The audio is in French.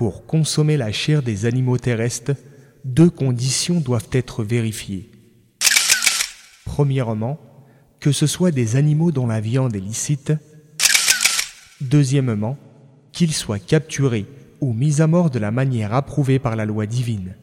pour consommer la chair des animaux terrestres, deux conditions doivent être vérifiées. Premièrement, que ce soit des animaux dont la viande est licite. Deuxièmement, qu'ils soient capturés ou mis à mort de la manière approuvée par la loi divine.